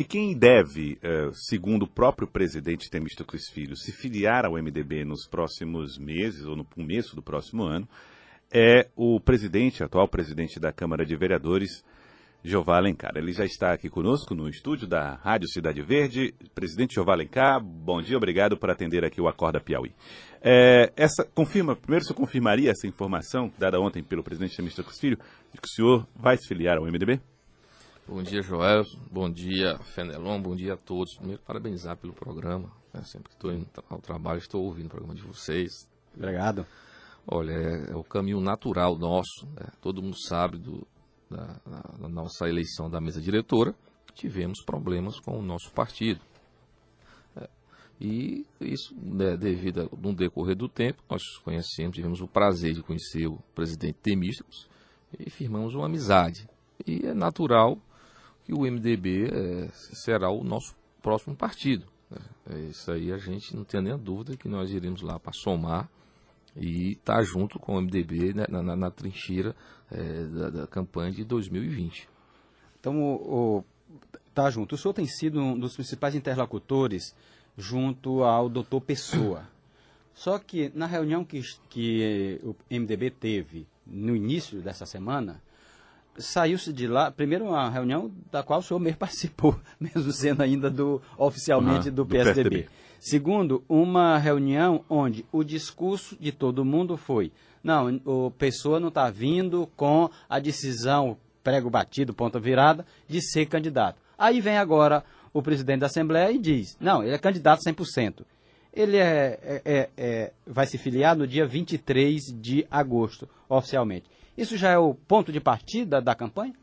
E quem deve, uh, segundo o próprio presidente Temístocles Filho, se filiar ao MDB nos próximos meses ou no começo do próximo ano, é o presidente, atual presidente da Câmara de Vereadores, Jeová Alencar. Ele já está aqui conosco no estúdio da Rádio Cidade Verde. Presidente Jeová Alencar, bom dia, obrigado por atender aqui o Acorda Piauí. É, essa, confirma, primeiro, senhor confirmaria essa informação dada ontem pelo presidente Temístocles Filho, de que o senhor vai se filiar ao MDB? Bom dia, Joel. Bom dia, Fenelon. Bom dia a todos. Primeiro, parabenizar pelo programa. Né? Sempre que estou indo ao trabalho, estou ouvindo o programa de vocês. Obrigado. Olha, é, é o caminho natural nosso. Né? Todo mundo sabe do, da, da, nossa eleição da mesa diretora. Tivemos problemas com o nosso partido. É, e isso, né, devido a no decorrer do tempo, nós conhecemos, tivemos o prazer de conhecer o presidente Temísticos e firmamos uma amizade. E é natural que o MDB é, será o nosso próximo partido. É, isso aí a gente não tem nem dúvida que nós iremos lá para somar e estar tá junto com o MDB né, na, na, na, trincheira é, da, da, campanha de 2020. Então, o, o, tá junto. O senhor tem sido um dos principais interlocutores junto ao doutor Pessoa. Só que na reunião que, que o MDB teve no início dessa semana, saiu-se de lá, primeiro uma reunião da qual o senhor mesmo participou, mesmo sendo ainda do oficialmente uhum, do, PSDB. do PSDB. Segundo, uma reunião onde o discurso de todo mundo foi: não, o pessoa não está vindo com a decisão prego batido, ponta virada, de ser candidato. Aí vem agora o presidente da Assembleia e diz: não, ele é candidato 100%. Ele é, é, é, é, vai se filiar no dia 23 de agosto, oficialmente. Isso já é o ponto de partida da campanha?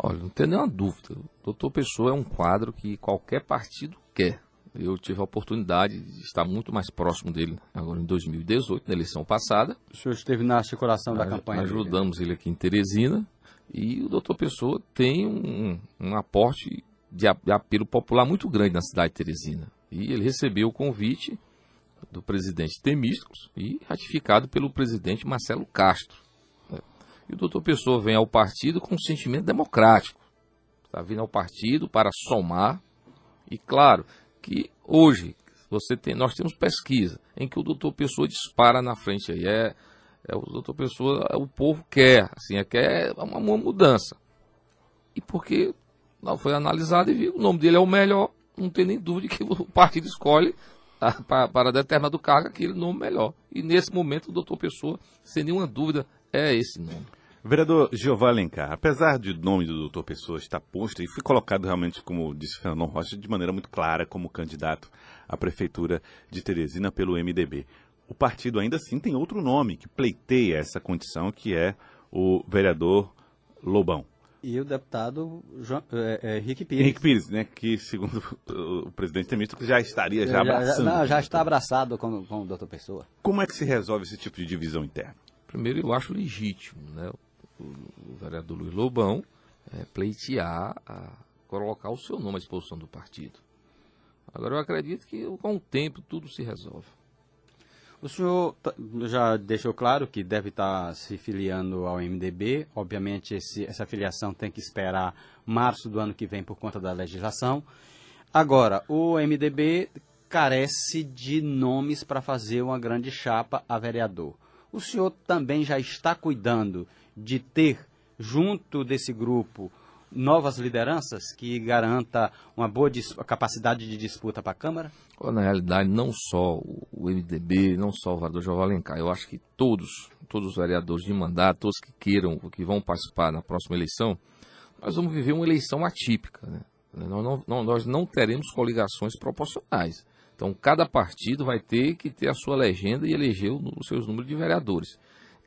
Olha, não tem nenhuma dúvida. O doutor Pessoa é um quadro que qualquer partido quer. Eu tive a oportunidade de estar muito mais próximo dele agora em 2018, na eleição passada. O senhor esteve na articulação da campanha? Ajudamos dele. ele aqui em Teresina. E o doutor Pessoa tem um, um aporte de apelo popular muito grande na cidade de Teresina. E ele recebeu o convite do presidente Temísticos e ratificado pelo presidente Marcelo Castro. E o doutor Pessoa vem ao partido com um sentimento democrático. Está vindo ao partido para somar. E claro que hoje você tem, nós temos pesquisa em que o doutor Pessoa dispara na frente aí. É, é o doutor Pessoa, o povo quer, assim, é, quer uma, uma mudança. E porque não foi analisado e viu, o nome dele é o melhor, não tem nem dúvida que o partido escolhe para, para determinado cargo aquele nome melhor. E nesse momento o doutor Pessoa, sem nenhuma dúvida, é esse nome. Vereador Jeová Alencar, apesar de o nome do doutor Pessoa estar posto e foi colocado realmente, como disse Fernando Rocha, de maneira muito clara como candidato à prefeitura de Teresina pelo MDB, o partido ainda assim tem outro nome que pleiteia essa condição, que é o vereador Lobão. E o deputado João, é, é, Henrique Pires. Henrique Pires, né, que segundo o presidente Temístico já estaria já, já abraçando. Não, já está abraçado com, com o doutor Pessoa. Como é que se resolve esse tipo de divisão interna? Primeiro, eu acho legítimo, né? O, vereador Luiz Lobão é, pleitear, a, colocar o seu nome à disposição do partido. Agora eu acredito que com o tempo tudo se resolve. O senhor já deixou claro que deve estar se filiando ao MDB. Obviamente, esse, essa filiação tem que esperar março do ano que vem por conta da legislação. Agora, o MDB carece de nomes para fazer uma grande chapa a vereador. O senhor também já está cuidando de ter junto desse grupo novas lideranças que garanta uma boa capacidade de disputa para a Câmara? Na realidade, não só o MDB, não só o vereador João Alencar, eu acho que todos, todos os vereadores de mandato, todos que queiram, que vão participar na próxima eleição, nós vamos viver uma eleição atípica. Né? Nós, não, nós não teremos coligações proporcionais. Então, cada partido vai ter que ter a sua legenda e eleger os seus números de vereadores.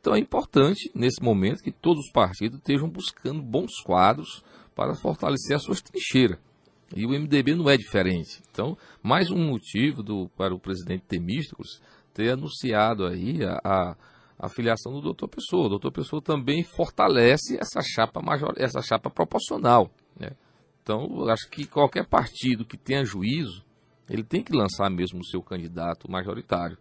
Então é importante, nesse momento, que todos os partidos estejam buscando bons quadros para fortalecer as suas trincheiras. E o MDB não é diferente. Então, mais um motivo do, para o presidente Temísticos ter anunciado aí a, a, a filiação do doutor Pessoa. O doutor Pessoa também fortalece essa chapa major, essa chapa proporcional. Né? Então, acho que qualquer partido que tenha juízo, ele tem que lançar mesmo o seu candidato majoritário.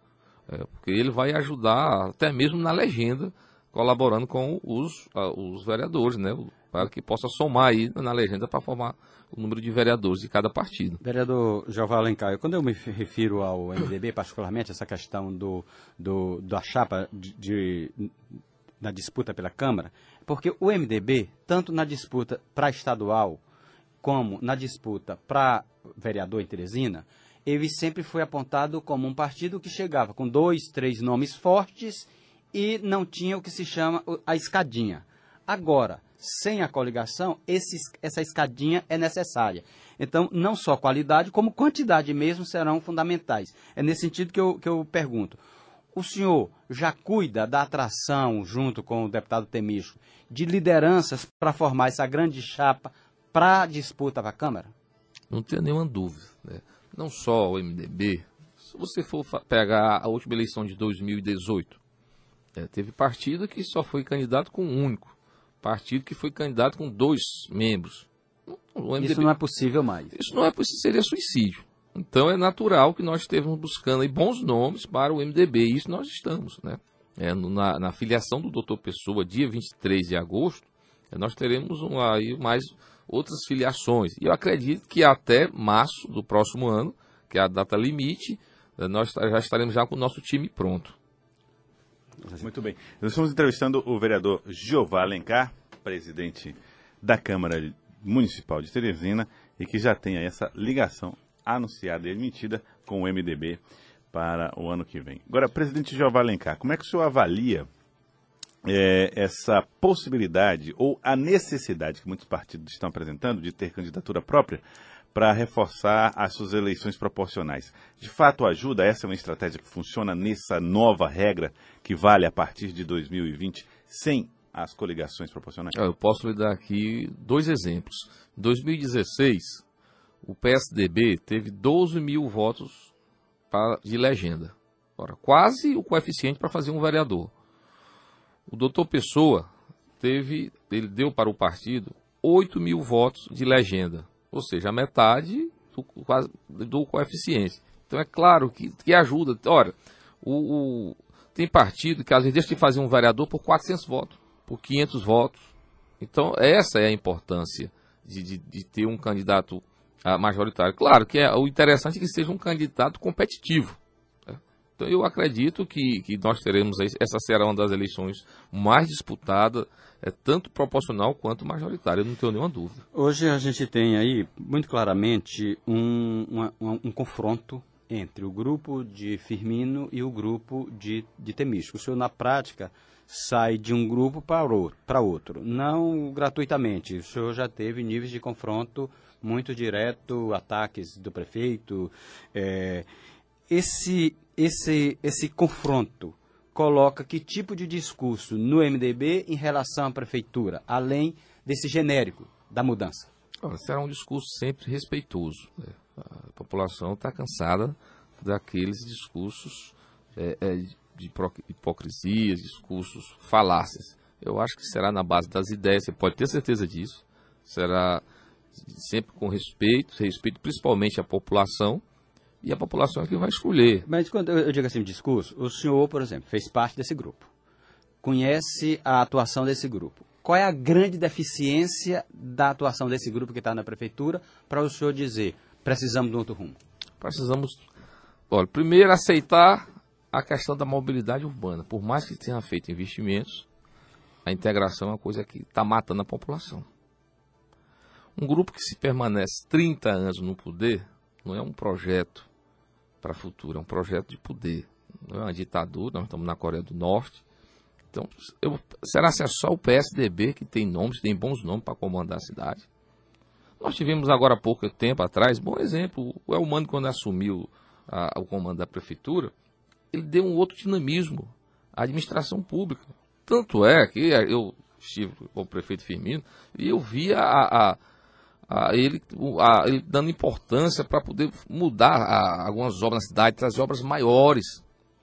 É, porque ele vai ajudar até mesmo na legenda, colaborando com os, os vereadores, né? para que possa somar aí na legenda para formar o número de vereadores de cada partido. Vereador João Alencar, quando eu me refiro ao MDB, particularmente essa questão do, do da chapa de, de, disputa pela Câmara, porque o MDB, tanto na disputa para estadual como na disputa para vereador em Teresina, ele sempre foi apontado como um partido que chegava com dois, três nomes fortes e não tinha o que se chama a escadinha. Agora, sem a coligação, esse, essa escadinha é necessária. Então, não só qualidade, como quantidade mesmo serão fundamentais. É nesse sentido que eu, que eu pergunto. O senhor já cuida da atração, junto com o deputado Temício, de lideranças para formar essa grande chapa para a disputa para a Câmara? Não tenho nenhuma dúvida. Né? Não só o MDB, se você for pegar a última eleição de 2018, é, teve partido que só foi candidato com um único partido que foi candidato com dois membros. MDB, isso não é possível mais. Isso não é possível, seria suicídio. Então é natural que nós estejamos buscando bons nomes para o MDB, e isso nós estamos. Né? É, na, na filiação do doutor Pessoa, dia 23 de agosto, é, nós teremos um, aí mais outras filiações. E eu acredito que até março do próximo ano, que é a data limite, é, nós já estaremos já com o nosso time pronto. Muito bem. Nós estamos entrevistando o vereador Jeová Alencar, presidente da Câmara Municipal de Teresina, e que já tem essa ligação anunciada e admitida com o MDB para o ano que vem. Agora, presidente Jeová Alencar, como é que o senhor avalia é, essa possibilidade ou a necessidade que muitos partidos estão apresentando de ter candidatura própria para reforçar as suas eleições proporcionais. De fato, ajuda? Essa é uma estratégia que funciona nessa nova regra que vale a partir de 2020 sem as coligações proporcionais? Eu posso lhe dar aqui dois exemplos. Em 2016, o PSDB teve 12 mil votos de legenda. Ora, quase o coeficiente para fazer um vereador. O doutor Pessoa teve, ele deu para o partido 8 mil votos de legenda ou seja, a metade do, do coeficiente. Então é claro que, que ajuda. Olha, o, o, tem partido que às vezes deixa de fazer um vereador por 400 votos, por 500 votos. Então essa é a importância de, de, de ter um candidato ah, majoritário. Claro que é, o interessante é que seja um candidato competitivo. Então eu acredito que, que nós teremos, essa será uma das eleições mais disputadas, é, tanto proporcional quanto majoritária, eu não tenho nenhuma dúvida. Hoje a gente tem aí, muito claramente, um, uma, um confronto entre o grupo de Firmino e o grupo de, de. O senhor, na prática, sai de um grupo para outro, não gratuitamente. O senhor já teve níveis de confronto muito direto, ataques do prefeito. É, esse esse, esse confronto coloca que tipo de discurso no MDB em relação à prefeitura, além desse genérico da mudança? será um discurso sempre respeitoso. Né? A população está cansada daqueles discursos é, é, de hipocrisia, discursos falácias. Eu acho que será na base das ideias, você pode ter certeza disso. Será sempre com respeito, respeito principalmente à população, e a população é que vai escolher. Mas quando eu digo assim, discurso, o senhor, por exemplo, fez parte desse grupo, conhece a atuação desse grupo. Qual é a grande deficiência da atuação desse grupo que está na prefeitura para o senhor dizer precisamos de outro rumo? Precisamos, olha, primeiro aceitar a questão da mobilidade urbana. Por mais que tenha feito investimentos, a integração é uma coisa que está matando a população. Um grupo que se permanece 30 anos no poder não é um projeto para o futuro, é um projeto de poder. Não é uma ditadura, nós estamos na Coreia do Norte. Então, eu, será que é só o PSDB que tem nomes, tem bons nomes para comandar a cidade? Nós tivemos agora há pouco tempo atrás, bom exemplo, o Elmano quando assumiu a, o comando da prefeitura, ele deu um outro dinamismo à administração pública. Tanto é que eu estive com o prefeito Firmino e eu via a, a a ele, a, ele dando importância para poder mudar a, algumas obras na cidade, trazer obras maiores.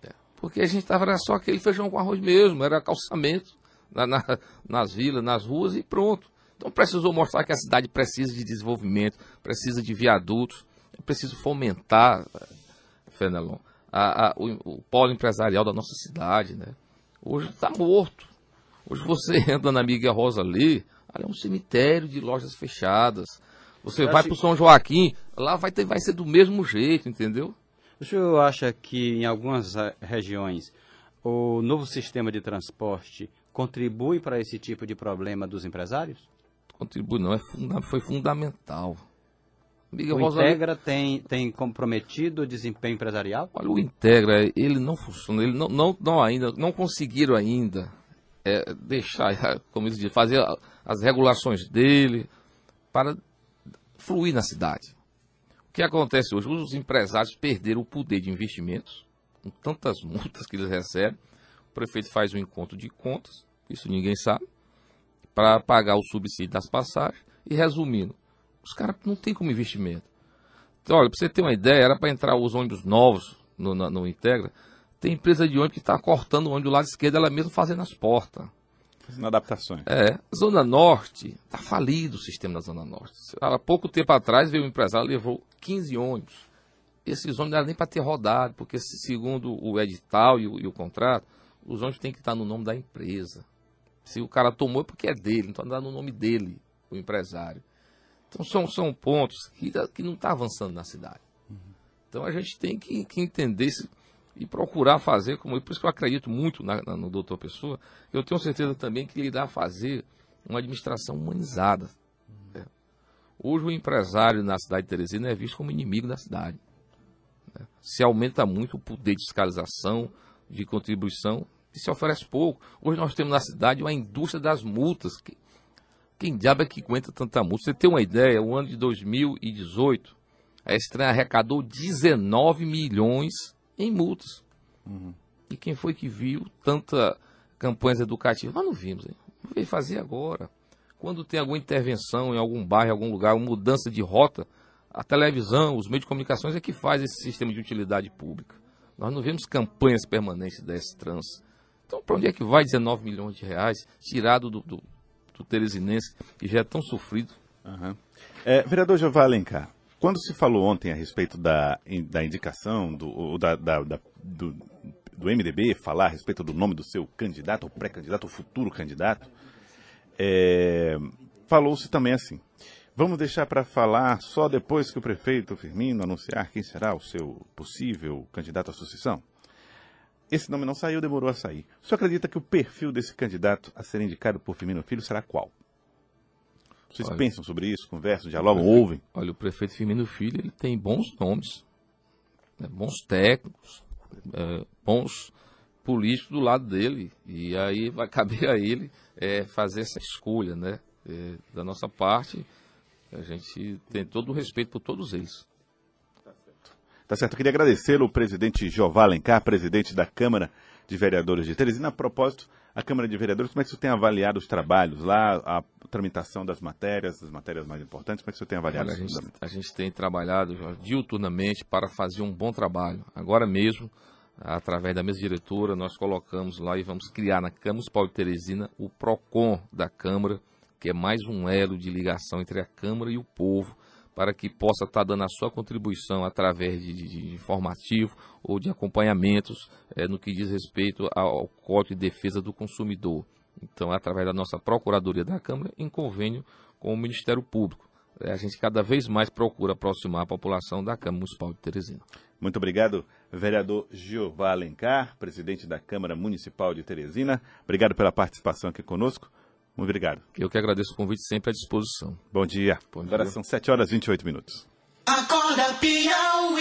Né? Porque a gente estava só aquele feijão com arroz mesmo, era calçamento na, na, nas vilas, nas ruas e pronto. Então precisou mostrar que a cidade precisa de desenvolvimento, precisa de viadutos, é preciso fomentar, Fenelon, a, a, o, o polo empresarial da nossa cidade. Né? Hoje está morto. Hoje você entra na Miguel Rosa ali, Ali é um cemitério de lojas fechadas. Você vai para o São Joaquim, lá vai, ter, vai ser do mesmo jeito, entendeu? O senhor acha que em algumas eh, regiões o novo sistema de transporte contribui para esse tipo de problema dos empresários? Contribui não, é funda foi fundamental. Miguel o Integra tem, tem comprometido o desempenho empresarial? Olha, o Integra, ele não funciona, ele não, não, não ainda, não conseguiram ainda é, deixar, como eles dizem, fazer as regulações dele para fluir na cidade. O que acontece hoje? Os empresários perderam o poder de investimentos, com tantas multas que eles recebem. O prefeito faz um encontro de contas, isso ninguém sabe, para pagar o subsídio das passagens. E resumindo, os caras não têm como investimento. Então, olha, para você ter uma ideia, era para entrar os ônibus novos no, no, no Integra. Tem empresa de ônibus que está cortando o ônibus do lado esquerdo, ela mesma fazendo as portas. Fazendo adaptações. É. Zona Norte, está falido o sistema da Zona Norte. Há pouco tempo atrás veio um empresário levou 15 ônibus. Esses ônibus não eram nem para ter rodado, porque segundo o edital e o, e o contrato, os ônibus têm que estar no nome da empresa. Se o cara tomou é porque é dele, então está no nome dele, o empresário. Então são, são pontos que, que não está avançando na cidade. Então a gente tem que, que entender se, e procurar fazer, como por isso que eu acredito muito na, na, no doutor Pessoa, eu tenho certeza também que ele irá fazer uma administração humanizada. Né? Hoje o empresário na cidade de Teresina é visto como inimigo da cidade. Né? Se aumenta muito o poder de fiscalização, de contribuição, e se oferece pouco. Hoje nós temos na cidade uma indústria das multas. Que, quem diabo é que aguenta tanta multa? Você tem uma ideia, o ano de 2018, a estranha arrecadou 19 milhões em multas. Uhum. E quem foi que viu tanta campanhas educativas? Nós não vimos, hein? Veio fazer agora. Quando tem alguma intervenção em algum bairro, em algum lugar, uma mudança de rota, a televisão, os meios de comunicações é que faz esse sistema de utilidade pública. Nós não vemos campanhas permanentes da trans. Então, para onde é que vai 19 milhões de reais tirado do, do, do Teresinense, que já é tão sofrido? Uhum. É, vereador Jeová Alencar, quando se falou ontem a respeito da, da indicação do, da, da, da, do, do MDB, falar a respeito do nome do seu candidato, ou pré-candidato, ou futuro candidato, é, falou-se também assim. Vamos deixar para falar só depois que o prefeito Firmino anunciar quem será o seu possível candidato à sucessão? Esse nome não saiu, demorou a sair. Senhor acredita que o perfil desse candidato a ser indicado por Firmino Filho será qual? Vocês olha, pensam sobre isso, conversam, dialogam, prefeito, ouvem? Olha, o prefeito Firmino Filho ele tem bons nomes, né, bons técnicos, é, bons políticos do lado dele. E aí vai caber a ele é, fazer essa escolha, né? É, da nossa parte, a gente tem todo o respeito por todos eles. Tá certo. Tá certo. Eu queria agradecer o presidente Jová Alencar, presidente da Câmara de Vereadores de Teresina. A propósito, a Câmara de Vereadores, como é que você tem avaliado os trabalhos lá, a tramitação das matérias, das matérias mais importantes, como é que você tem avaliado Olha, a, gente, a gente tem trabalhado diuturnamente para fazer um bom trabalho. Agora mesmo, através da mesa diretora, nós colocamos lá e vamos criar na Câmara Paulo de Teresina o PROCON da Câmara, que é mais um elo de ligação entre a Câmara e o povo, para que possa estar dando a sua contribuição através de, de informativo ou de acompanhamentos é, no que diz respeito ao Código de Defesa do Consumidor. Então, através da nossa Procuradoria da Câmara, em convênio com o Ministério Público. É, a gente cada vez mais procura aproximar a população da Câmara Municipal de Teresina. Muito obrigado, vereador Giová Alencar, presidente da Câmara Municipal de Teresina. Obrigado pela participação aqui conosco. Muito obrigado. Eu que agradeço o convite sempre à disposição. Bom dia. Bom dia. Agora são 7 horas e 28 minutos. Acorda, pião.